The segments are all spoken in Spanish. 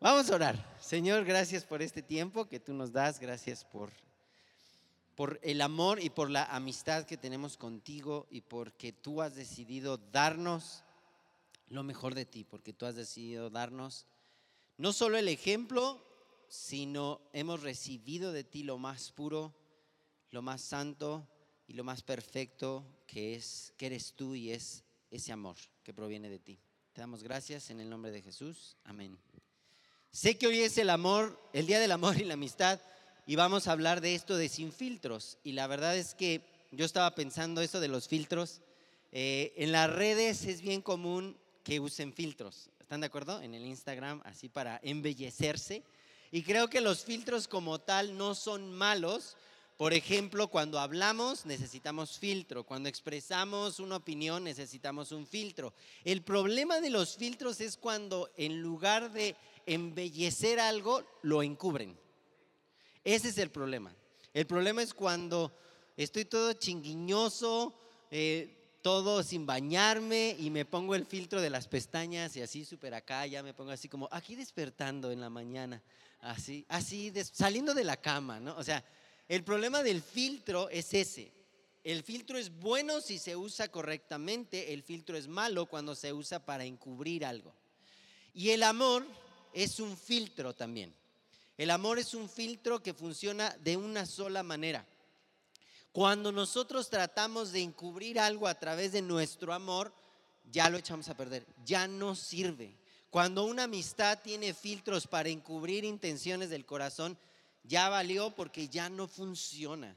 Vamos a orar. Señor, gracias por este tiempo que tú nos das, gracias por, por el amor y por la amistad que tenemos contigo y porque tú has decidido darnos lo mejor de ti, porque tú has decidido darnos no solo el ejemplo, sino hemos recibido de ti lo más puro, lo más santo y lo más perfecto que es que eres tú y es ese amor que proviene de ti. Te damos gracias en el nombre de Jesús. Amén. Sé que hoy es el amor, el día del amor y la amistad y vamos a hablar de esto de sin filtros y la verdad es que yo estaba pensando eso de los filtros. Eh, en las redes es bien común que usen filtros. ¿Están de acuerdo? En el Instagram, así para embellecerse. Y creo que los filtros como tal no son malos. Por ejemplo, cuando hablamos necesitamos filtro, cuando expresamos una opinión necesitamos un filtro. El problema de los filtros es cuando en lugar de embellecer algo, lo encubren. Ese es el problema. El problema es cuando estoy todo chinguiñoso, eh, todo sin bañarme y me pongo el filtro de las pestañas y así súper acá, ya me pongo así como aquí despertando en la mañana, así, así, saliendo de la cama, ¿no? O sea, el problema del filtro es ese. El filtro es bueno si se usa correctamente, el filtro es malo cuando se usa para encubrir algo. Y el amor es un filtro también. El amor es un filtro que funciona de una sola manera. Cuando nosotros tratamos de encubrir algo a través de nuestro amor, ya lo echamos a perder, ya no sirve. Cuando una amistad tiene filtros para encubrir intenciones del corazón, ya valió porque ya no funciona.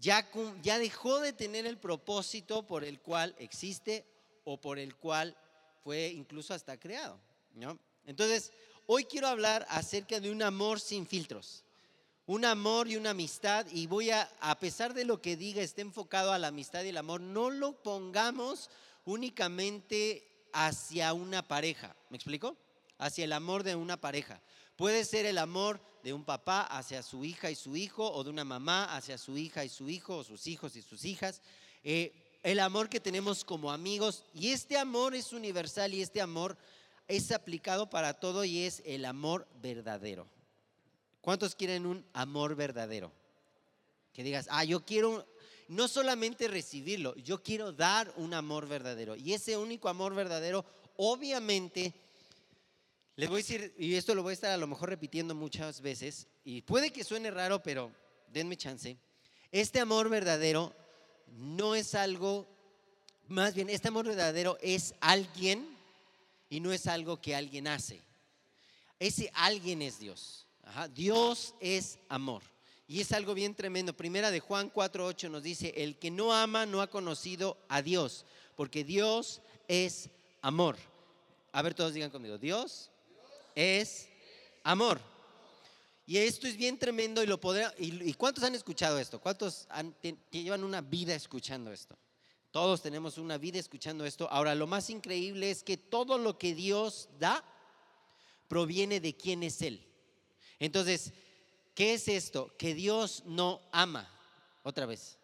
Ya, ya dejó de tener el propósito por el cual existe o por el cual fue incluso hasta creado. ¿no? Entonces, hoy quiero hablar acerca de un amor sin filtros un amor y una amistad y voy a, a pesar de lo que diga, esté enfocado a la amistad y el amor, no lo pongamos únicamente hacia una pareja. ¿Me explico? Hacia el amor de una pareja. Puede ser el amor de un papá hacia su hija y su hijo, o de una mamá hacia su hija y su hijo, o sus hijos y sus hijas. Eh, el amor que tenemos como amigos. Y este amor es universal y este amor es aplicado para todo y es el amor verdadero. ¿Cuántos quieren un amor verdadero? Que digas, ah, yo quiero no solamente recibirlo, yo quiero dar un amor verdadero. Y ese único amor verdadero, obviamente, les voy a decir, y esto lo voy a estar a lo mejor repitiendo muchas veces, y puede que suene raro, pero denme chance. Este amor verdadero no es algo, más bien, este amor verdadero es alguien y no es algo que alguien hace. Ese alguien es Dios. Dios es amor. Y es algo bien tremendo. Primera de Juan 4:8 nos dice, el que no ama no ha conocido a Dios, porque Dios es amor. A ver, todos digan conmigo, Dios es amor. Y esto es bien tremendo y lo podrá, y, cuántos han escuchado esto? ¿Cuántos llevan una vida escuchando esto? Todos tenemos una vida escuchando esto. Ahora, lo más increíble es que todo lo que Dios da proviene de quién es Él. Entonces, ¿qué es esto? Que Dios no ama. Otra vez.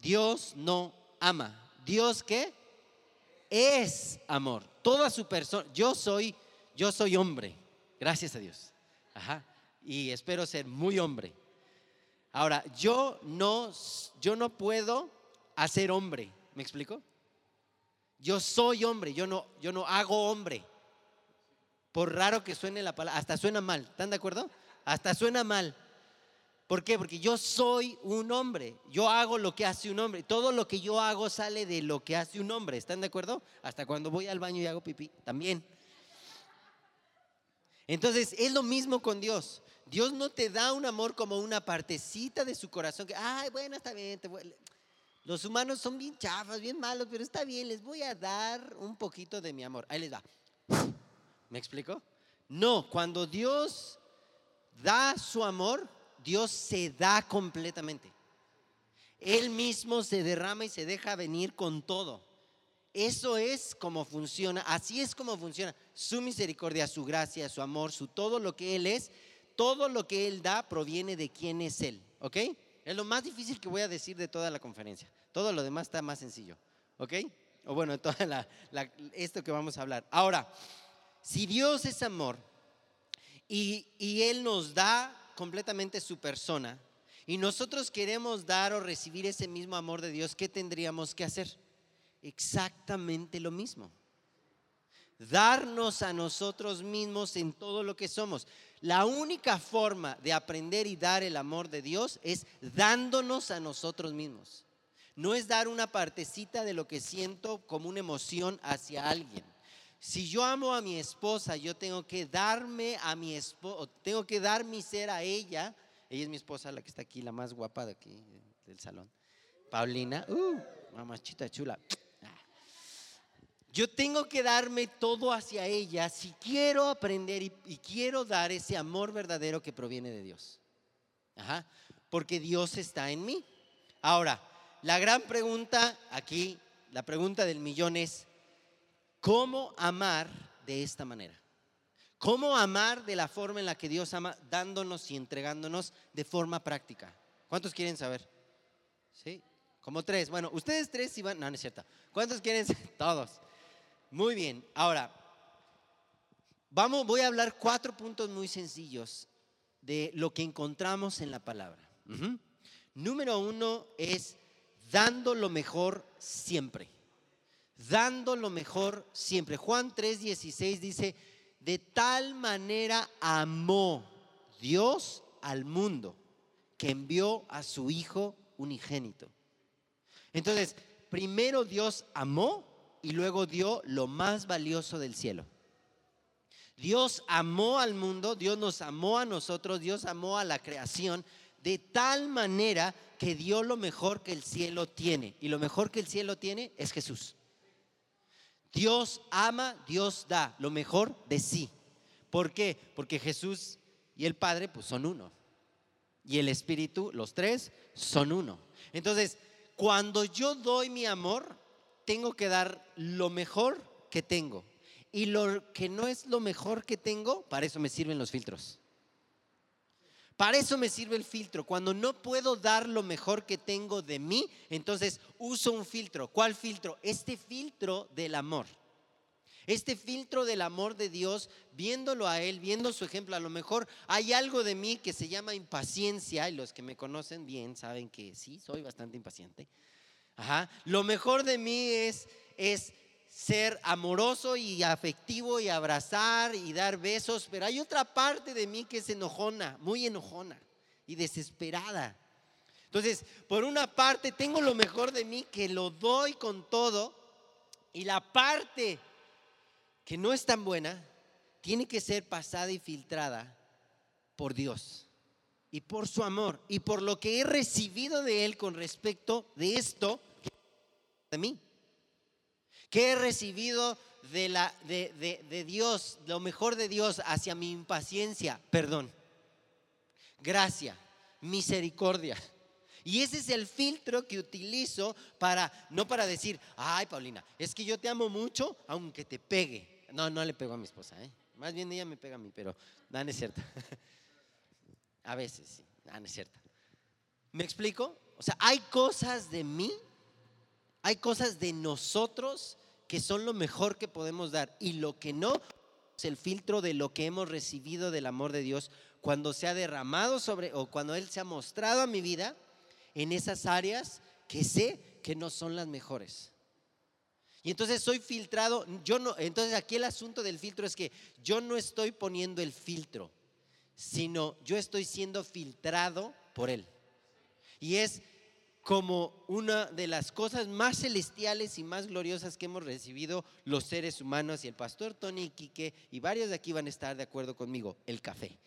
Dios no ama. ¿Dios qué? Es amor. Toda su persona. Yo soy, yo soy hombre. Gracias a Dios. Ajá. Y espero ser muy hombre. Ahora, yo no, yo no puedo hacer hombre. ¿Me explico? Yo soy hombre, yo no, yo no hago hombre. Por raro que suene la palabra, hasta suena mal. ¿Están de acuerdo? hasta suena mal. ¿Por qué? Porque yo soy un hombre, yo hago lo que hace un hombre, todo lo que yo hago sale de lo que hace un hombre, ¿están de acuerdo? Hasta cuando voy al baño y hago pipí, también. Entonces, es lo mismo con Dios. Dios no te da un amor como una partecita de su corazón, que, ay, bueno, está bien, los humanos son bien chafas, bien malos, pero está bien, les voy a dar un poquito de mi amor. Ahí les va. ¿Me explico? No, cuando Dios da su amor, Dios se da completamente. Él mismo se derrama y se deja venir con todo. Eso es como funciona, así es como funciona su misericordia, su gracia, su amor, su todo lo que Él es, todo lo que Él da proviene de quién es Él, ¿ok? Es lo más difícil que voy a decir de toda la conferencia. Todo lo demás está más sencillo, ¿ok? O bueno, toda esto que vamos a hablar. Ahora, si Dios es amor, Y, y Él nos da completamente su persona. Y nosotros queremos dar o recibir ese mismo amor de Dios, ¿qué tendríamos que hacer? Exactamente lo mismo. Darnos a nosotros mismos en todo lo que somos. La única forma de aprender y dar el amor de Dios es dándonos a nosotros mismos. No es dar una partecita de lo que siento como una emoción hacia alguien. Si yo amo a mi esposa, yo tengo que darme a mi esposa, tengo que dar mi ser a ella. Ella es mi esposa, la que está aquí, la más guapa de aquí, del salón. Paulina, uh, mamachita chula. Yo tengo que darme todo hacia ella si quiero aprender y, quiero dar ese amor verdadero que proviene de Dios. Ajá, porque Dios está en mí. Ahora, la gran pregunta aquí, la pregunta del millón es, ¿cómo amar de esta manera? ¿Cómo amar de la forma en la que Dios ama, dándonos y entregándonos de forma práctica? ¿Cuántos quieren saber? ¿Sí? Como tres. Bueno, ustedes tres iban. No, no es cierto. ¿Cuántos quieren? Todos. Muy bien. Ahora, vamos, voy a hablar cuatro puntos muy sencillos de lo que encontramos en la palabra. Número uno es dando lo mejor siempre. Dando lo mejor siempre. Juan 3:16 dice, de tal manera amó Dios al mundo que envió a su Hijo unigénito. Entonces, primero Dios amó y luego dio lo más valioso del cielo. Dios amó al mundo, Dios nos amó a nosotros, Dios amó a la creación de tal manera que dio lo mejor que el cielo tiene. Y lo mejor que el cielo tiene es Jesús. Dios ama, Dios da lo mejor de sí. ¿Por qué? Porque Jesús y el Padre pues son uno. Y el Espíritu, los tres, son uno. Entonces, cuando yo doy mi amor, tengo que dar lo mejor que tengo. Y lo que no es lo mejor que tengo, para eso me sirven los filtros. Para eso me sirve el filtro. Cuando no puedo dar lo mejor que tengo de mí, entonces uso un filtro. ¿Cuál filtro? Este filtro del amor. Este filtro del amor de Dios, viéndolo a Él, viendo su ejemplo, a lo mejor hay algo de mí que se llama impaciencia, y los que me conocen bien saben que sí, soy bastante impaciente. Lo mejor de mí es, es ser amoroso y afectivo y abrazar y dar besos, pero hay otra parte de mí que es enojona, muy enojona y desesperada. Entonces, por una parte tengo lo mejor de mí que lo doy con todo y la parte que no es tan buena tiene que ser pasada y filtrada por Dios y por su amor y por lo que he recibido de Él con respecto de esto de mí que he recibido de, la, de, de, Dios, lo mejor de Dios hacia mi impaciencia, perdón, gracia, misericordia. Y ese es el filtro que utilizo para, no para decir, ay Paulina, es que yo te amo mucho aunque te pegue. No, no le pego a mi esposa, ¿eh? más bien ella me pega a mí, pero no, no es cierto. a veces, sí, no, no es cierto. ¿Me explico? O sea, hay cosas de mí, hay cosas de nosotros que son lo mejor que podemos dar y lo que no es el filtro de lo que hemos recibido del amor de Dios cuando se ha derramado sobre o cuando Él se ha mostrado a mi vida en esas áreas que sé que no son las mejores. Y entonces soy filtrado, yo no, entonces aquí el asunto del filtro es que yo no estoy poniendo el filtro, sino yo estoy siendo filtrado por Él. Y es como una de las cosas más celestiales y más gloriosas que hemos recibido los seres humanos y el pastor Tony Quique y varios de aquí van a estar de acuerdo conmigo, el café.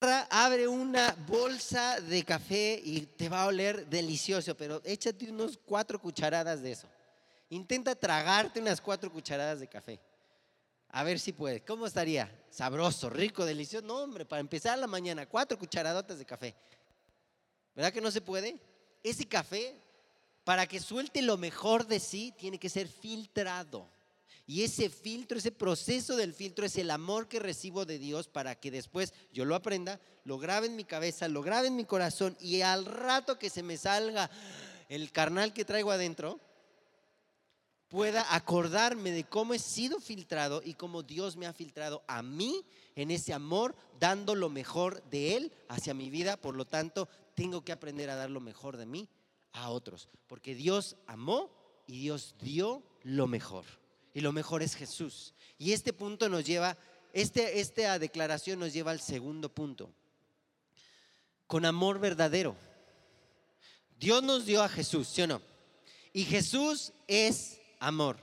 Abre una bolsa de café y te va a oler delicioso, pero échate unos cuatro cucharadas de eso. Intenta tragarte unas cuatro cucharadas de café. A ver si puede. ¿Cómo estaría? Sabroso, rico, delicioso. No, hombre, para empezar la mañana, cuatro cucharadotas de café. ¿Verdad que no se puede? Ese café, para que suelte lo mejor de sí, tiene que ser filtrado. Y ese filtro, ese proceso del filtro es el amor que recibo de Dios para que después yo lo aprenda, lo grabe en mi cabeza, lo grabe en mi corazón y al rato que se me salga el carnal que traigo adentro, pueda acordarme de cómo he sido filtrado y cómo Dios me ha filtrado a mí en ese amor, dando lo mejor de Él hacia mi vida. Por lo tanto, tengo que aprender a dar lo mejor de mí a otros, porque Dios amó y Dios dio lo mejor. Y lo mejor es Jesús. Y este punto nos lleva, este, esta declaración nos lleva al segundo punto. Con amor verdadero. Dios nos dio a Jesús, ¿sí o no? Y Jesús es amor.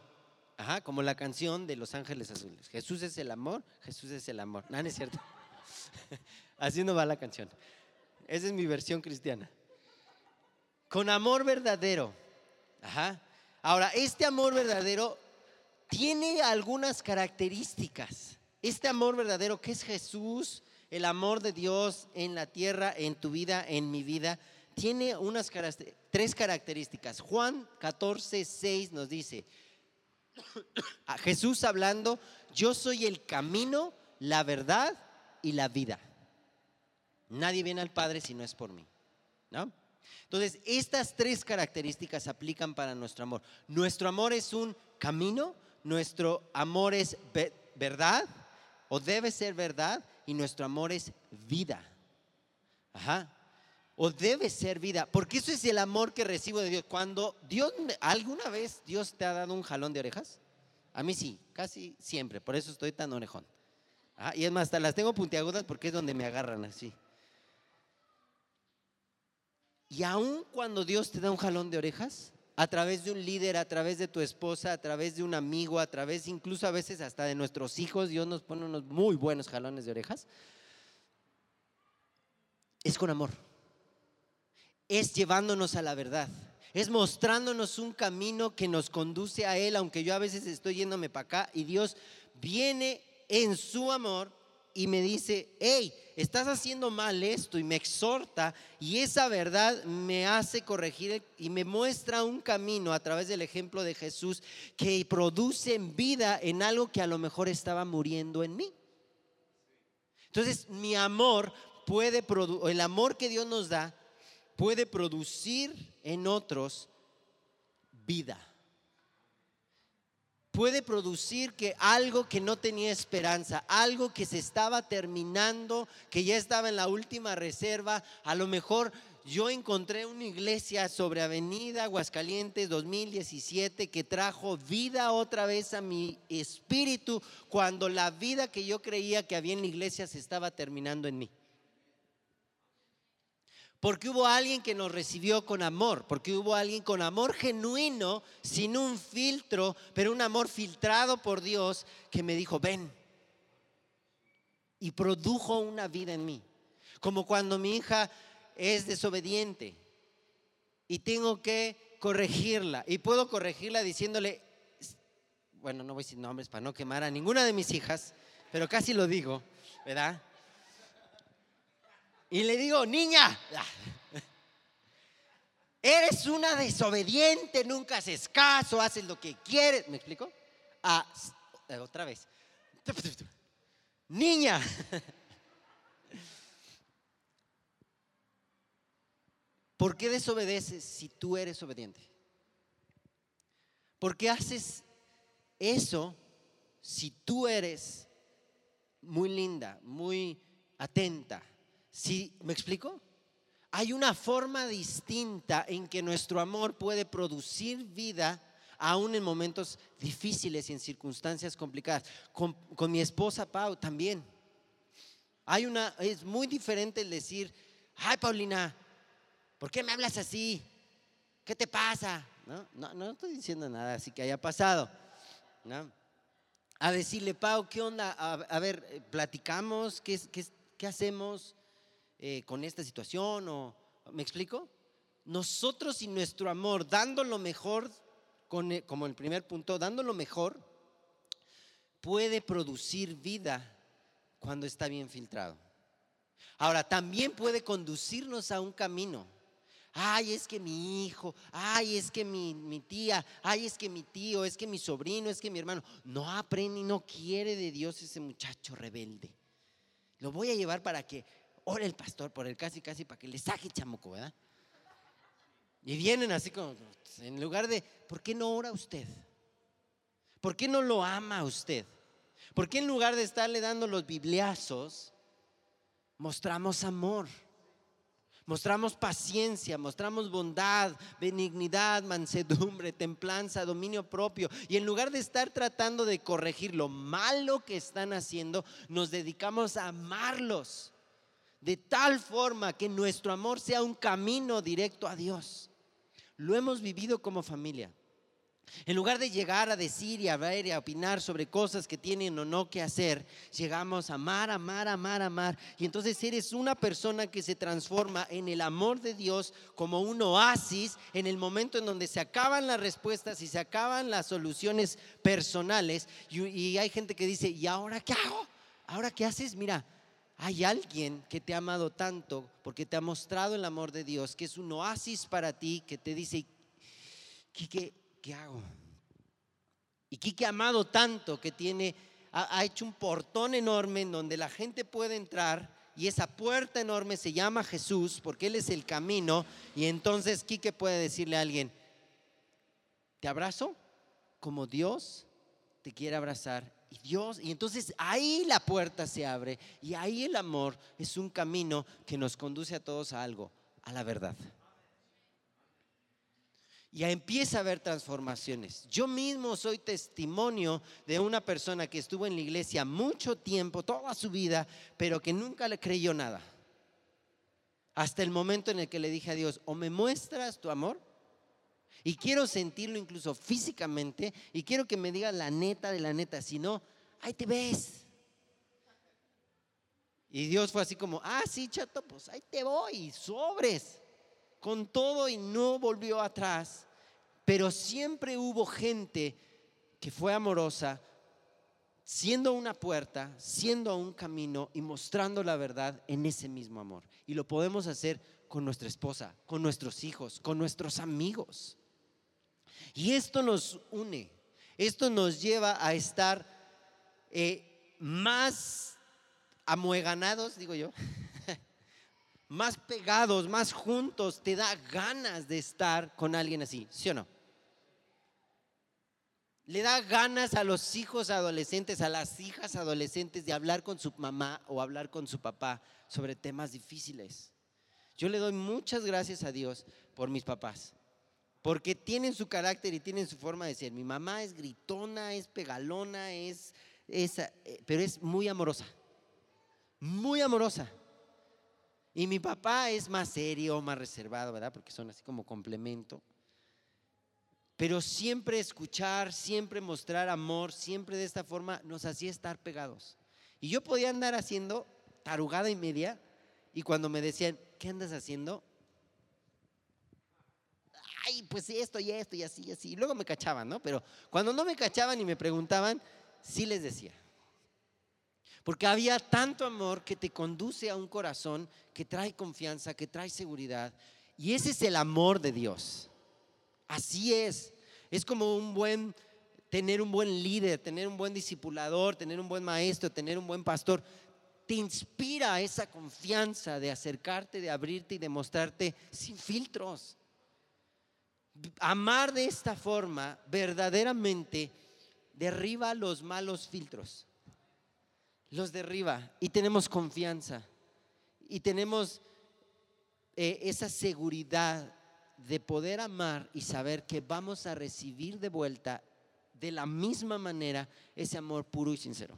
Ajá, como la canción de Los Ángeles Azules. Jesús es el amor, Jesús es el amor. No, es cierto. Así no va la canción. Esa es mi versión cristiana. Con amor verdadero. Ajá. Ahora, este amor verdadero tiene algunas características. Este amor verdadero que es Jesús, el amor de Dios en la tierra, en tu vida, en mi vida, tiene unas tres características. Juan 14, 6 nos dice, a Jesús hablando, yo soy el camino, la verdad y la vida. Nadie viene al Padre si no es por mí. ¿no? Entonces, estas tres características aplican para nuestro amor. Nuestro amor es un camino, nuestro amor es verdad o debe ser verdad y nuestro amor es vida. Ajá o debe ser vida, porque eso es el amor que recibo de Dios. Cuando Dios, ¿alguna vez Dios te ha dado un jalón de orejas? A mí sí, casi siempre, por eso estoy tan orejón. Ah, y es más, hasta las tengo puntiagudas porque es donde me agarran así. Y aún cuando Dios te da un jalón de orejas, a través de un líder, a través de tu esposa, a través de un amigo, a través incluso a veces hasta de nuestros hijos, Dios nos pone unos muy buenos jalones de orejas, es con amor es llevándonos a la verdad. Es mostrándonos un camino que nos conduce a Él, aunque yo a veces estoy yéndome para acá y Dios viene en su amor y me dice, hey, estás haciendo mal esto y me exhorta y esa verdad me hace corregir y me muestra un camino a través del ejemplo de Jesús que produce vida en algo que a lo mejor estaba muriendo en mí. Entonces mi amor puede, el amor que Dios nos da puede producir en otros vida. Puede producir que algo que no tenía esperanza, algo que se estaba terminando, que ya estaba en la última reserva, a lo mejor yo encontré una iglesia sobre Avenida Aguascalientes 2017 que trajo vida otra vez a mi espíritu cuando la vida que yo creía que había en la iglesia se estaba terminando en mí. Porque hubo alguien que nos recibió con amor, porque hubo alguien con amor genuino, sin un filtro, pero un amor filtrado por Dios, que me dijo, ven. Y produjo una vida en mí. Como cuando mi hija es desobediente y tengo que corregirla. Y puedo corregirla diciéndole, bueno, no voy decir nombres para no quemar a ninguna de mis hijas, pero casi lo digo, ¿verdad? Y le digo, niña, eres una desobediente, nunca haces caso, haces lo que quieres. ¿Me explico? Ah, otra vez. Niña. ¿Por qué desobedeces si tú eres obediente? ¿Por qué haces eso si tú eres muy linda, muy atenta? ¿Sí? ¿Me explico? Hay una forma distinta en que nuestro amor puede producir vida aún en momentos difíciles y en circunstancias complicadas. Con, con, mi esposa Pau también. Hay una, es muy diferente el decir, ay Paulina, ¿por qué me hablas así? ¿Qué te pasa? No, no, no estoy diciendo nada así que haya pasado. A decirle, Pau, ¿qué onda? A, ver, eh, platicamos, ¿qué, qué, qué hacemos? Eh, con esta situación o ¿me explico? Nosotros y nuestro amor, dando lo mejor, con, eh, como el primer punto, dando lo mejor, puede producir vida cuando está bien filtrado. Ahora, también puede conducirnos a un camino. Ay, es que mi hijo, ay, es que mi, mi, tía, ay, es que mi tío, es que mi sobrino, es que mi hermano. No aprende y no quiere de Dios ese muchacho rebelde. Lo voy a llevar para que ora el pastor por él casi, casi para que le saque chamuco, ¿verdad? Y vienen así como, en lugar de, ¿por qué no ora usted? ¿Por qué no lo ama usted? ¿Por qué en lugar de estarle dando los bibliazos, mostramos amor? Mostramos paciencia, mostramos bondad, benignidad, mansedumbre, templanza, dominio propio. Y en lugar de estar tratando de corregir lo malo que están haciendo, nos dedicamos a amarlos de tal forma que nuestro amor sea un camino directo a Dios. Lo hemos vivido como familia. En lugar de llegar a decir y a ver y a opinar sobre cosas que tienen o no que hacer, llegamos a amar, amar, amar, amar. Y entonces eres una persona que se transforma en el amor de Dios como un oasis en el momento en donde se acaban las respuestas y se acaban las soluciones personales. Y, hay gente que dice, ¿y ahora qué hago? ¿Ahora qué haces? Mira, hay alguien que te ha amado tanto porque te ha mostrado el amor de Dios, que es un oasis para ti, que te dice, ¿qué, qué hago? Y Quique ha amado tanto que tiene, ha, hecho un portón enorme en donde la gente puede entrar y esa puerta enorme se llama Jesús porque Él es el camino y entonces Quique puede decirle a alguien, te abrazo como Dios te quiere abrazar y Dios, y entonces ahí la puerta se abre y ahí el amor es un camino que nos conduce a todos a algo, a la verdad. Y empieza a haber transformaciones. Yo mismo soy testimonio de una persona que estuvo en la iglesia mucho tiempo, toda su vida, pero que nunca le creyó nada. Hasta el momento en el que le dije a Dios, o me muestras tu amor, y quiero sentirlo incluso físicamente y quiero que me digas la neta de la neta, si no, ahí te ves. Y Dios fue así como, ah, sí, chato, pues ahí te voy, sobres, con todo y no volvió atrás. Pero siempre hubo gente que fue amorosa, siendo una puerta, siendo un camino y mostrando la verdad en ese mismo amor. Y lo podemos hacer con nuestra esposa, con nuestros hijos, con nuestros amigos. Y esto nos une, esto nos lleva a estar eh, más amueganados, digo yo, más pegados, más juntos, te da ganas de estar con alguien así, ¿sí o no? Le da ganas a los hijos adolescentes, a las hijas adolescentes de hablar con su mamá o hablar con su papá sobre temas difíciles. Yo le doy muchas gracias a Dios por mis papás porque tienen su carácter y tienen su forma de ser. Mi mamá es gritona, es pegalona, es, esa, eh, pero es muy amorosa, muy amorosa. Y mi papá es más serio, más reservado, ¿verdad? Porque son así como complemento. Pero siempre escuchar, siempre mostrar amor, siempre de esta forma nos hacía estar pegados. Y yo podía andar haciendo tarugada y media y cuando me decían, ¿qué andas haciendo? Ay, pues esto y esto y así y así. Luego me cachaban, ¿no? Pero cuando no me cachaban y me preguntaban, sí les decía. Porque había tanto amor que te conduce a un corazón que trae confianza, que trae seguridad. Y ese es el amor de Dios. Así es. Es como un buen, tener un buen líder, tener un buen discipulador, tener un buen maestro, tener un buen pastor. Te inspira esa confianza de acercarte, de abrirte y de mostrarte sin filtros amar de esta forma verdaderamente derriba los malos filtros. Los derriba y tenemos confianza y tenemos eh, esa seguridad de poder amar y saber que vamos a recibir de vuelta de la misma manera ese amor puro y sincero.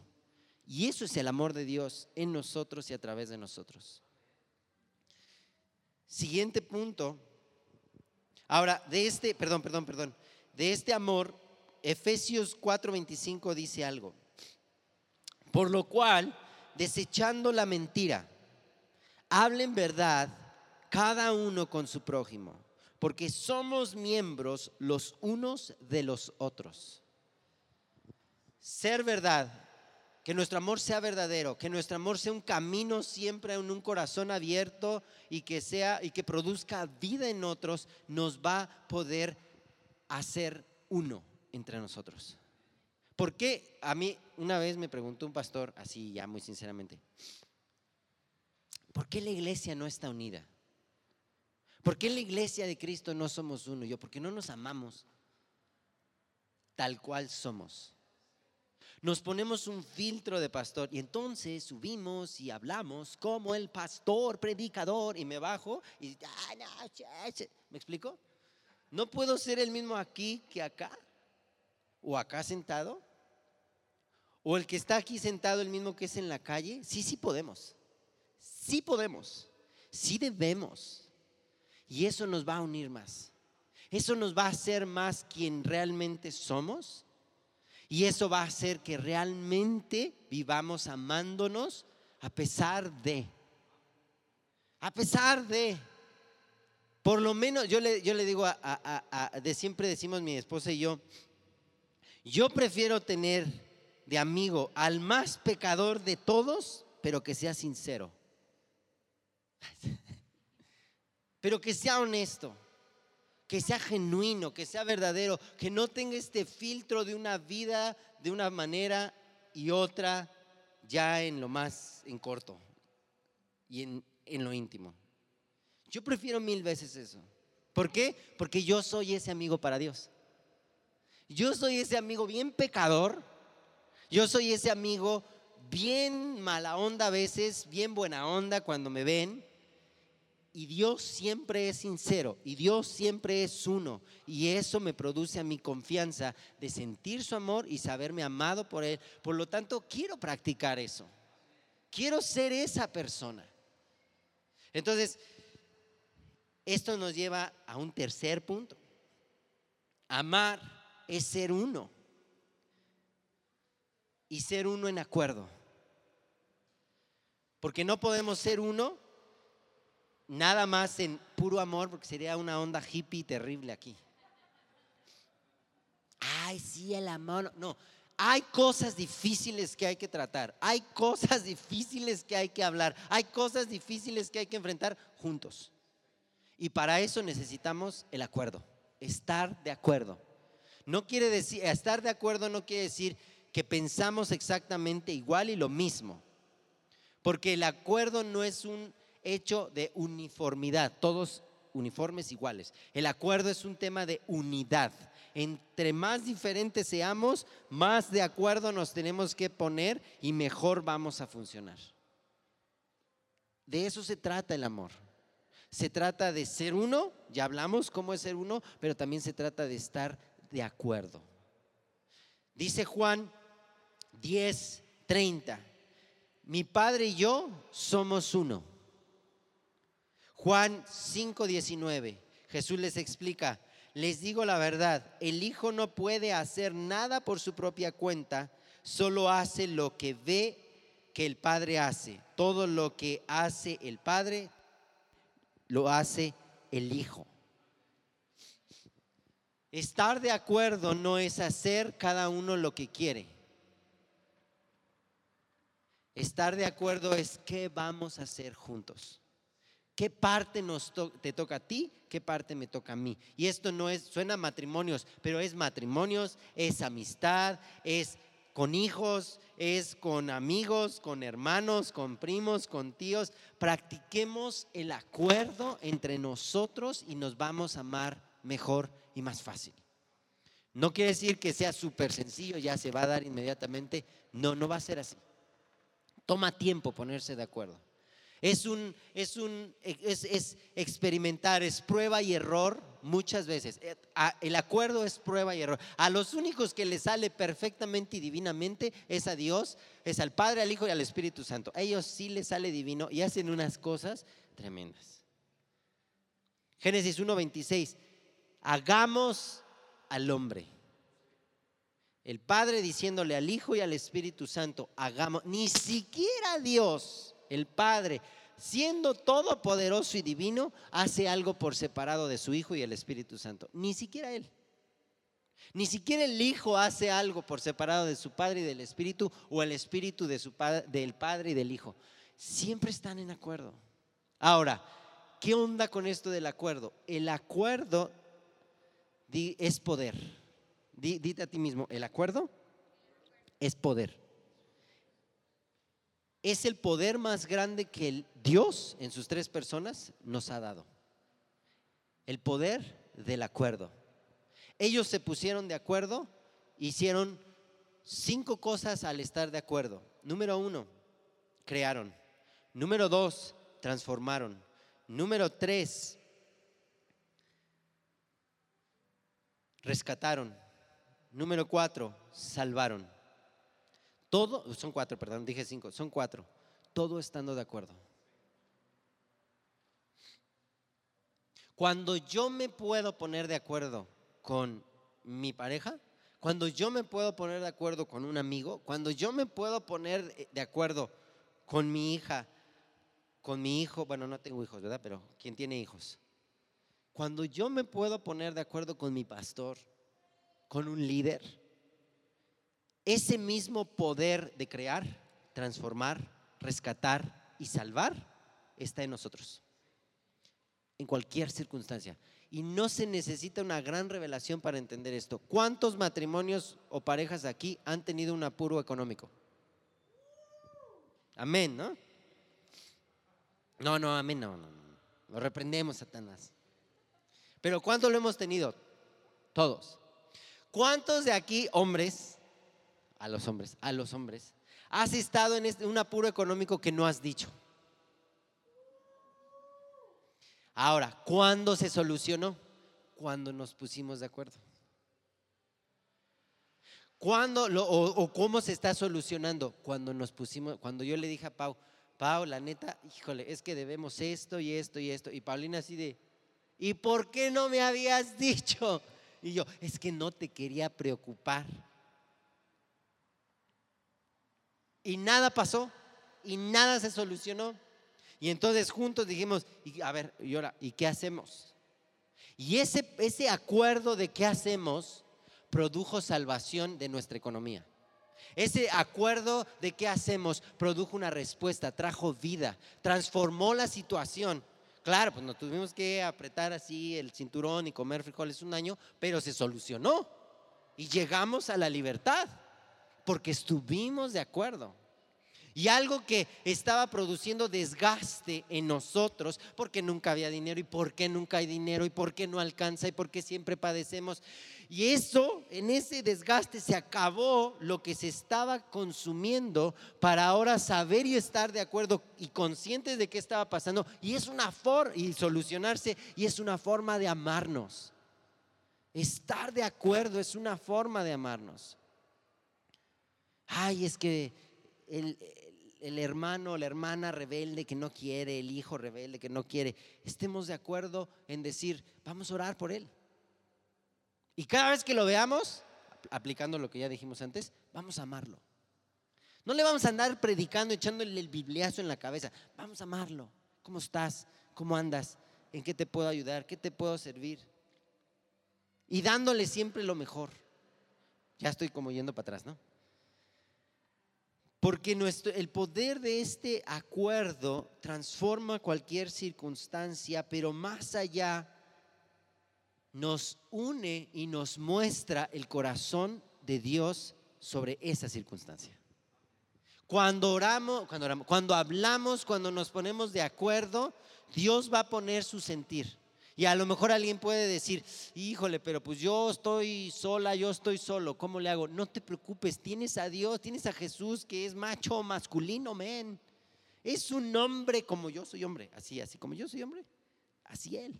Y eso es el amor de Dios en nosotros y a través de nosotros. Siguiente punto Ahora, de este, perdón, perdón, perdón, de este amor, Efesios 4:25 dice algo. Por lo cual, desechando la mentira, hablen verdad cada uno con su prójimo, porque somos miembros los unos de los otros. Ser verdad que nuestro amor sea verdadero, que nuestro amor sea un camino siempre en un corazón abierto y que sea y que produzca vida en otros, nos va a poder hacer uno entre nosotros. ¿Por qué? A mí una vez me preguntó un pastor, así ya muy sinceramente, ¿por qué la iglesia no está unida? ¿Por qué la iglesia de Cristo no somos uno? Yo, porque no nos amamos. tal cual somos. Nos ponemos un filtro de pastor y entonces subimos y hablamos como el pastor, predicador, y me bajo y... Ah, ¿Me explico? ¿No puedo ser el mismo aquí que acá? ¿O acá sentado? ¿O el que está aquí sentado el mismo que es en la calle? Sí, sí podemos. Sí podemos. Sí debemos. Y eso nos va a unir más. Eso nos va a hacer más quien realmente somos. Y eso va a hacer que realmente vivamos amándonos a pesar de. A pesar de. Por lo menos yo le, digo, a, de siempre decimos mi esposa y yo, yo prefiero tener de amigo al más pecador de todos, pero que sea sincero. Pero que sea honesto, que sea genuino, que sea verdadero, que no tenga este filtro de una vida de una manera y otra ya en lo más en corto y en, en lo íntimo. Yo prefiero mil veces eso. ¿Por qué? Porque yo soy ese amigo para Dios. Yo soy ese amigo bien pecador. Yo soy ese amigo bien mala onda a veces, bien buena onda cuando me ven. Y Dios siempre es sincero y Dios siempre es uno. Y eso me produce a mi confianza de sentir su amor y saberme amado por Él. Por lo tanto, quiero practicar eso. Quiero ser esa persona. Entonces, esto nos lleva a un tercer punto. Amar es ser uno. Y ser uno en acuerdo. Porque no podemos ser uno nada más en puro amor, porque sería una onda hippie terrible aquí. Ay, sí, el amor. No, hay cosas difíciles que hay que tratar, hay cosas difíciles que hay que hablar, hay cosas difíciles que hay que enfrentar juntos. Y para eso necesitamos el acuerdo, estar de acuerdo. No quiere decir, estar de acuerdo no quiere decir que pensamos exactamente igual y lo mismo. Porque el acuerdo no es un hecho de uniformidad, todos uniformes iguales. El acuerdo es un tema de unidad. Entre más diferentes seamos, más de acuerdo nos tenemos que poner y mejor vamos a funcionar. De eso se trata el amor. Se trata de ser uno, ya hablamos cómo es ser uno, pero también se trata de estar de acuerdo. Dice Juan 10, 30, mi Padre y yo somos uno. Juan 5, 19, Jesús les explica, les digo la verdad, el Hijo no puede hacer nada por su propia cuenta, solo hace lo que ve que el Padre hace. Todo lo que hace el Padre, lo hace el Hijo. Estar de acuerdo no es hacer cada uno lo que quiere. Estar de acuerdo es qué vamos a hacer juntos. ¿Qué parte nos te toca a ti? ¿Qué parte me toca a mí? Y esto no es, suena matrimonios, pero es matrimonios, es amistad, es con hijos, es con amigos, con hermanos, con primos, con tíos. Practiquemos el acuerdo entre nosotros y nos vamos a amar mejor y más fácil. No quiere decir que sea súper sencillo, ya se va a dar inmediatamente. No, no va a ser así. Toma tiempo ponerse de acuerdo. Es un, es un, es, experimentar, es prueba y error muchas veces. Eh, el acuerdo es prueba y error. A los únicos que le sale perfectamente y divinamente es a Dios, es al Padre, al Hijo y al Espíritu Santo. A ellos sí les sale divino y hacen unas cosas tremendas. Génesis 1.26. Hagamos al hombre. El Padre diciéndole al Hijo y al Espíritu Santo, hagamos, ni siquiera Dios el Padre, siendo todopoderoso y divino, hace algo por separado de su Hijo y el Espíritu Santo. Ni siquiera Él. Ni siquiera el Hijo hace algo por separado de su Padre y del Espíritu o el Espíritu de su del Padre y del Hijo. Siempre están en acuerdo. Ahora, ¿qué onda con esto del acuerdo? El acuerdo es poder. Dite a ti mismo, el acuerdo es poder es el poder más grande que Dios en sus tres personas nos ha dado. El poder del acuerdo. Ellos se pusieron de acuerdo hicieron cinco cosas al estar de acuerdo. Número uno, crearon. Número dos, transformaron. Número tres, rescataron. Número cuatro, salvaron. Todo, son cuatro, perdón, dije cinco, son cuatro. Todo estando de acuerdo. Cuando yo me puedo poner de acuerdo con mi pareja, cuando yo me puedo poner de acuerdo con un amigo, cuando yo me puedo poner de acuerdo con mi hija, con mi hijo, bueno, no tengo hijos, ¿verdad? Pero ¿quién tiene hijos? Cuando yo me puedo poner de acuerdo con mi pastor, con un líder, ese mismo poder de crear, transformar, rescatar y salvar está en nosotros, en cualquier circunstancia. Y no se necesita una gran revelación para entender esto. ¿Cuántos matrimonios o parejas aquí han tenido un apuro económico? Amén, ¿no? No, no, amén, no, no. Lo reprendemos, Satanás. Pero ¿cuántos lo hemos tenido? Todos. ¿Cuántos de aquí, hombres, a los hombres, a los hombres, has estado en este, un apuro económico que no has dicho? Ahora, ¿cuándo se solucionó? Cuando nos pusimos de acuerdo. ¿Cuándo o, cómo se está solucionando? Cuando nos pusimos, cuando yo le dije a Pau, Pau, la neta, híjole, es que debemos esto y esto y esto. Y Paulina así de, ¿y por qué no me habías dicho? Y yo, es que no te quería preocupar. Y nada pasó, y nada se solucionó. Y entonces juntos dijimos, y, a ver, y ahora, ¿y qué hacemos? Y ese, ese acuerdo de qué hacemos produjo salvación de nuestra economía. Ese acuerdo de qué hacemos produjo una respuesta, trajo vida, transformó la situación. Claro, pues nos tuvimos que apretar así el cinturón y comer frijoles un año, pero se solucionó y llegamos a la libertad porque estuvimos de acuerdo. Y algo que estaba produciendo desgaste en nosotros, porque nunca había dinero y por qué nunca hay dinero y por qué no alcanza y por qué siempre padecemos. Y eso, en ese desgaste se acabó lo que se estaba consumiendo para ahora saber y estar de acuerdo y conscientes de qué estaba pasando. Y es una forma, y solucionarse, y es una forma de amarnos. Estar de acuerdo es una forma de amarnos. Ay, es que el, el hermano la hermana rebelde que no quiere, el hijo rebelde que no quiere, estemos de acuerdo en decir, vamos a orar por él. Y cada vez que lo veamos, aplicando lo que ya dijimos antes, vamos a amarlo. No le vamos a andar predicando, echándole el bibliazo en la cabeza. Vamos a amarlo. ¿Cómo estás? ¿Cómo andas? ¿En qué te puedo ayudar? ¿Qué te puedo servir? Y dándole siempre lo mejor. Ya estoy como yendo para atrás, ¿no? Porque nuestro, el poder de este acuerdo transforma cualquier circunstancia, pero más allá nos une y nos muestra el corazón de Dios sobre esa circunstancia. Cuando oramos, cuando oramos, cuando hablamos, cuando nos ponemos de acuerdo, Dios va a poner su sentir. Y a lo mejor alguien puede decir, híjole, pero pues yo estoy sola, yo estoy solo, ¿cómo le hago? No te preocupes, tienes a Dios, tienes a Jesús que es macho masculino, men. Es un hombre como yo soy hombre, así, así como yo soy hombre, así Él.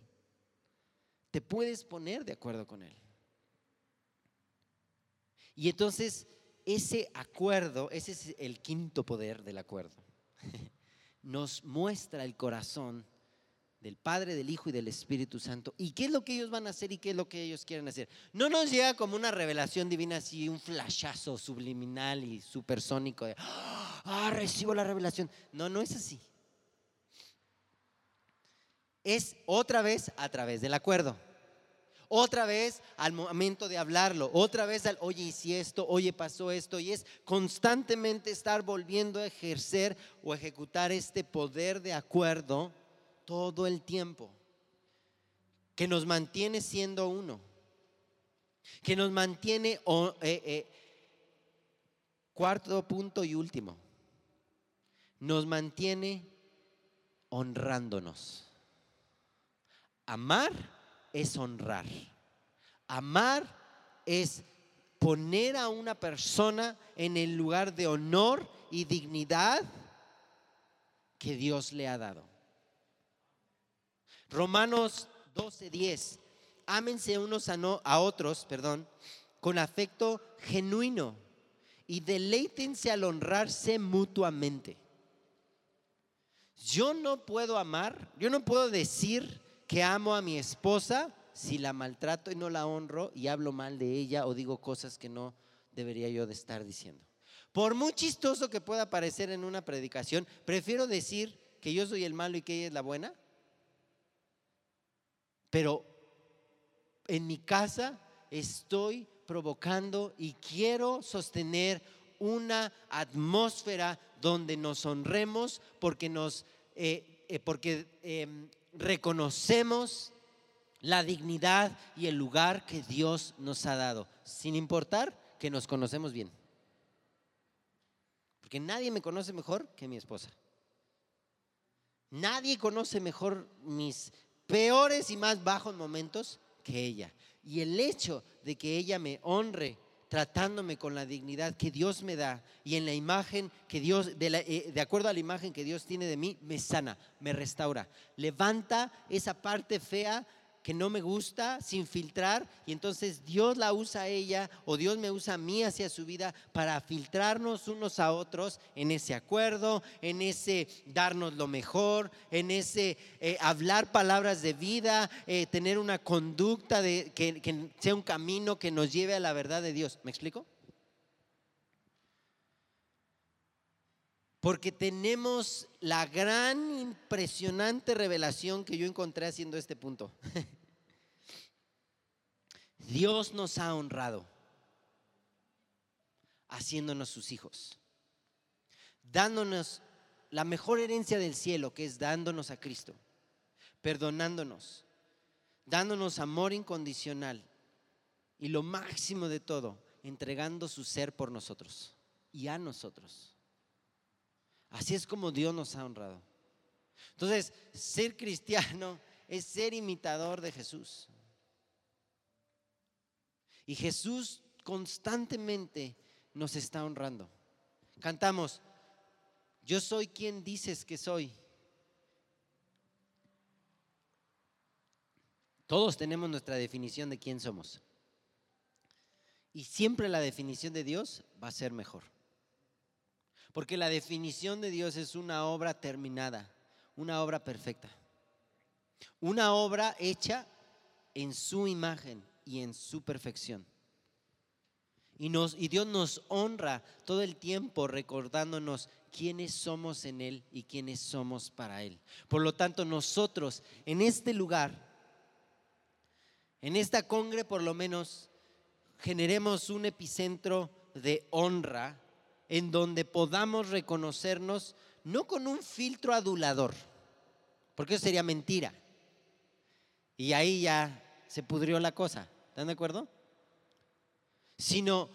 Te puedes poner de acuerdo con Él. Y entonces ese acuerdo, ese es el quinto poder del acuerdo, nos muestra el corazón del Padre, del Hijo y del Espíritu Santo. ¿Y qué es lo que ellos van a hacer y qué es lo que ellos quieren hacer? No nos llega como una revelación divina así, un flashazo subliminal y supersónico de, ah, recibo la revelación. No, no es así. Es otra vez a través del acuerdo. Otra vez al momento de hablarlo, otra vez al, oye, y si esto, oye, pasó esto, y es constantemente estar volviendo a ejercer o ejecutar este poder de acuerdo todo el tiempo, que nos mantiene siendo uno, que nos mantiene, eh, eh, cuarto punto y último, nos mantiene honrándonos. Amar es honrar. Amar es poner a una persona en el lugar de honor y dignidad que Dios le ha dado. Romanos 12:10. Ámense unos a, otros, perdón, con afecto genuino y deleítense al honrarse mutuamente. Yo no puedo amar, yo no puedo decir que amo a mi esposa si la maltrato y no la honro y hablo mal de ella o digo cosas que no debería yo de estar diciendo. Por muy chistoso que pueda parecer en una predicación, prefiero decir que yo soy el malo y que ella es la buena. Pero en mi casa estoy provocando y quiero sostener una atmósfera donde nos honremos porque nos eh, eh, porque em, reconocemos la dignidad y el lugar que Dios nos ha dado, sin importar que nos conocemos bien. Porque nadie me conoce mejor que mi esposa. Nadie conoce mejor mis peores y más bajos momentos que ella. Y el hecho de que ella me honre tratándome con la dignidad que Dios me da y en la imagen que Dios, de, eh, de, acuerdo a la imagen que Dios tiene de mí, me sana, me restaura. Levanta esa parte fea que no me gusta sin filtrar y entonces Dios la usa a ella o Dios me usa a mí hacia su vida para filtrarnos unos a otros en ese acuerdo, en ese darnos lo mejor, en ese eh, hablar palabras de vida, eh, tener una conducta de, que, que sea un camino que nos lleve a la verdad de Dios. ¿Me explico? Porque tenemos la gran, impresionante revelación que yo encontré haciendo este punto. Dios nos ha honrado haciéndonos sus hijos, dándonos la mejor herencia del cielo, que es dándonos a Cristo, perdonándonos, dándonos amor incondicional y lo máximo de todo, entregando su ser por nosotros y a nosotros. Así es como Dios nos ha honrado. Entonces, ser cristiano es ser imitador de Jesús. Y Jesús constantemente nos está honrando. Cantamos, yo soy quien dices que soy. Todos tenemos nuestra definición de quién somos. Y siempre la definición de Dios va a ser mejor. Porque la definición de Dios es una obra terminada, una obra perfecta. Una obra hecha en su imagen y en su perfección. Y, Dios nos honra todo el tiempo recordándonos quiénes somos en Él y quiénes somos para Él. Por lo tanto, nosotros en este lugar, en esta congre por lo menos, generemos un epicentro de honra en donde podamos reconocernos no con un filtro adulador, porque eso sería mentira. Y ahí ya se pudrió la cosa. ¿Están de acuerdo? Sino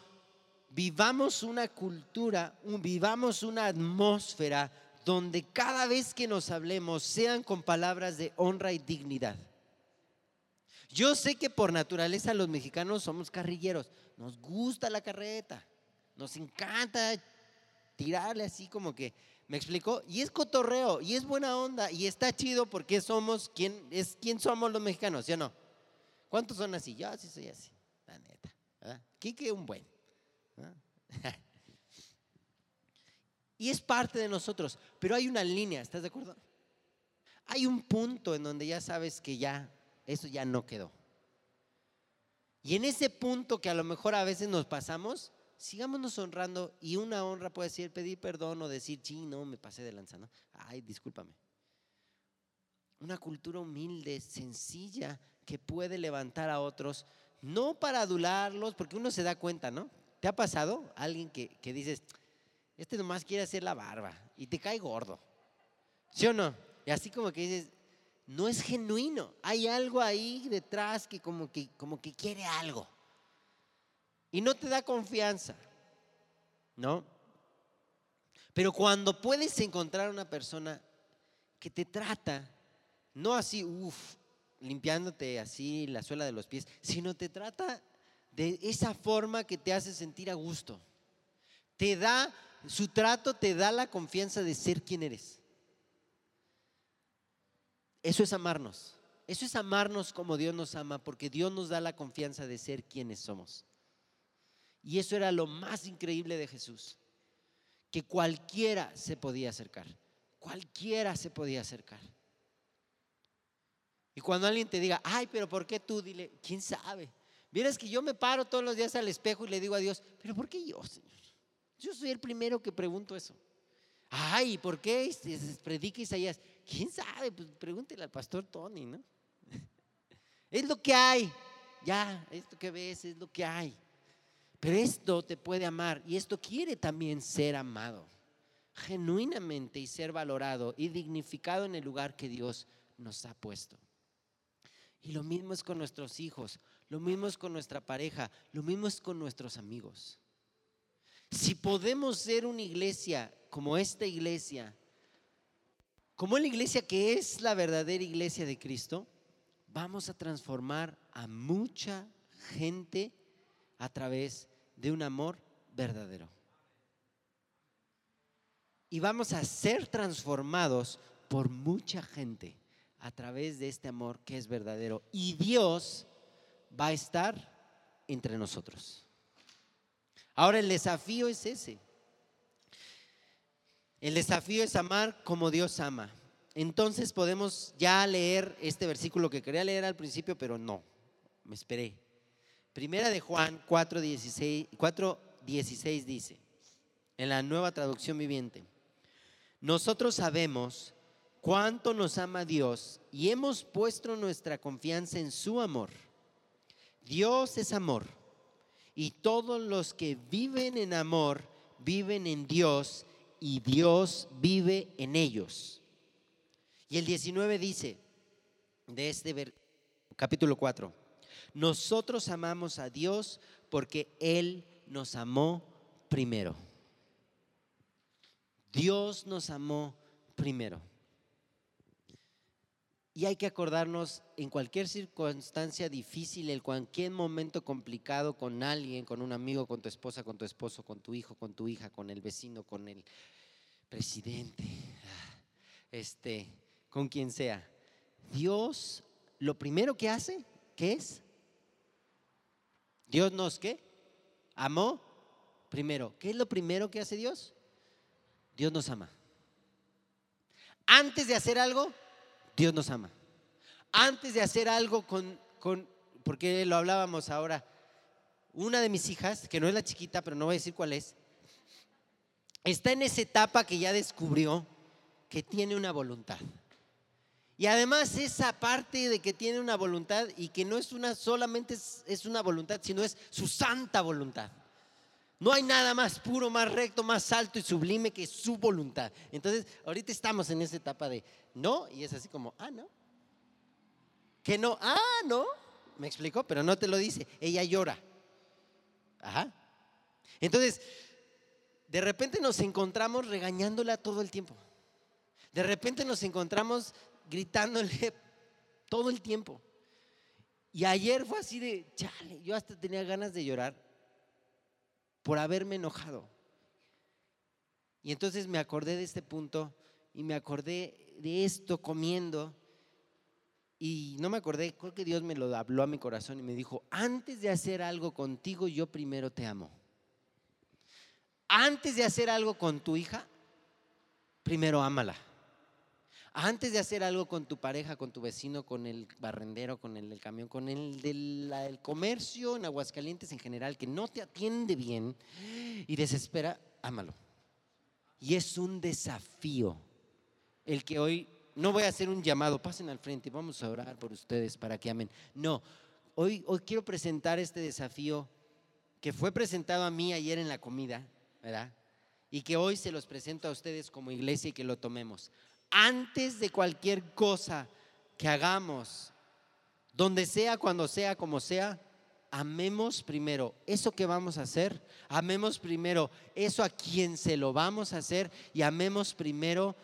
vivamos una cultura, vivamos una atmósfera donde cada vez que nos hablemos sean con palabras de honra y dignidad. Yo sé que por naturaleza los mexicanos somos carrilleros, nos gusta la carreta, nos encanta tirarle así como que, ¿me explicó? Y es cotorreo, y es buena onda, y está chido porque somos, ¿quién, es, ¿quién somos los mexicanos? ¿Sí o no? ¿Cuántos son así? Yo sí soy así, la neta. Quique un buen. y es parte de nosotros, pero hay una línea, ¿estás de acuerdo? Hay un punto en donde ya sabes que ya, eso ya no quedó. Y en ese punto que a lo mejor a veces nos pasamos, sigámonos honrando y una honra puede ser pedir perdón o decir, sí, no, me pasé de lanza, ¿no? Ay, discúlpame. Una cultura humilde, sencilla, que puede levantar a otros, no para adularlos, porque uno se da cuenta, ¿no? ¿Te ha pasado alguien que, que dices, este nomás quiere hacer la barba y te cae gordo? ¿Sí o no? Y así como que dices, no es genuino, hay algo ahí detrás que como que, como que quiere algo. Y no te da confianza, ¿no? Pero cuando puedes encontrar una persona que te trata, no así, uff, limpiándote así la suela de los pies, sino te trata de esa forma que te hace sentir a gusto. Te da, su trato te da la confianza de ser quien eres. Eso es amarnos. Eso es amarnos como Dios nos ama, porque Dios nos da la confianza de ser quienes somos. Y eso era lo más increíble de Jesús, que cualquiera se podía acercar, cualquiera se podía acercar. Y cuando alguien te diga, ay, pero ¿por qué tú? Dile, ¿quién sabe? Vieras que yo me paro todos los días al espejo y le digo a Dios, pero ¿por qué yo, Señor? Yo soy el primero que pregunto eso. Ay, ¿por qué predica Isaías? ¿Quién sabe? Pues pregúntele al pastor Tony, ¿no? Es lo que hay. Ya, esto que ves es lo que hay. Pero esto te puede amar y esto quiere también ser amado genuinamente y ser valorado y dignificado en el lugar que Dios nos ha puesto. Y lo mismo es con nuestros hijos, lo mismo es con nuestra pareja, lo mismo es con nuestros amigos. Si podemos ser una iglesia como esta iglesia, como la iglesia que es la verdadera iglesia de Cristo, vamos a transformar a mucha gente a través de un amor verdadero. Y vamos a ser transformados por mucha gente a través de este amor que es verdadero. Y Dios va a estar entre nosotros. Ahora el desafío es ese. El desafío es amar como Dios ama. Entonces podemos ya leer este versículo que quería leer al principio, pero no, me esperé. Primera de Juan 4:16 4, dice, en la nueva traducción viviente, nosotros sabemos cuánto nos ama Dios y hemos puesto nuestra confianza en su amor. Dios es amor y todos los que viven en amor viven en Dios y Dios vive en ellos. Y el 19 dice de este capítulo 4, nosotros amamos a Dios porque Él nos amó primero. Dios nos amó primero. Y hay que acordarnos en cualquier circunstancia difícil, en cualquier momento complicado con alguien, con un amigo, con tu esposa, con tu esposo, con tu hijo, con tu hija, con el vecino, con el presidente, este, con quien sea. Dios lo primero que hace, ¿qué es? Dios nos qué? Amó primero. ¿Qué es lo primero que hace Dios? Dios nos ama. Antes de hacer algo, Dios nos ama. Antes de hacer algo con, con, porque lo hablábamos ahora, una de mis hijas, que no es la chiquita, pero no voy a decir cuál es, está en esa etapa que ya descubrió que tiene una voluntad. Y además esa parte de que tiene una voluntad y que no es una solamente es, es, una voluntad, sino es su santa voluntad. No hay nada más puro, más recto, más alto y sublime que su voluntad. Entonces, ahorita estamos en esa etapa de no, y es así como, ah, no. Que no, ah, no. Me explicó, pero no te lo dice. Ella llora. Ajá. Entonces, de repente nos encontramos regañándola todo el tiempo. De repente nos encontramos gritándole todo el tiempo. Y ayer fue así de, chale, yo hasta tenía ganas de llorar por haberme enojado. Y entonces me acordé de este punto y me acordé de esto comiendo. Y no me acordé, creo que Dios me lo habló a mi corazón y me dijo, antes de hacer algo contigo, yo primero te amo. Antes de hacer algo con tu hija, primero ámala. Antes de hacer algo con tu pareja, con tu vecino, con el barrendero, con el del camión, con el del comercio en Aguascalientes en general, que no te atiende bien y desespera, ámalo. Y es un desafío el que hoy no voy a hacer un llamado, pasen al frente, vamos a orar por ustedes para que amen. No, hoy, hoy quiero presentar este desafío que fue presentado a mí ayer en la comida, ¿verdad? Y que hoy se los presento a ustedes como iglesia y que lo tomemos antes de cualquier cosa que hagamos, donde sea, cuando sea, como sea, amemos primero eso que vamos a hacer, amemos primero eso a quien se lo vamos a hacer y amemos primero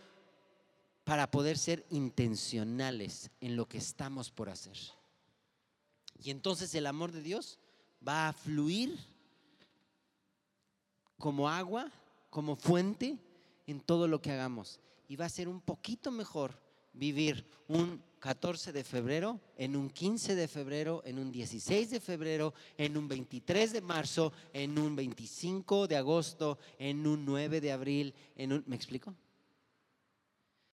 para poder ser intencionales en lo que estamos por hacer. Y entonces el amor de Dios va a fluir como agua, como fuente en todo lo que hagamos. Y va a ser un poquito mejor vivir un 14 de febrero, en un 15 de febrero, en un 16 de febrero, en un 23 de marzo, en un 25 de agosto, en un 9 de abril, en un, ¿me explico?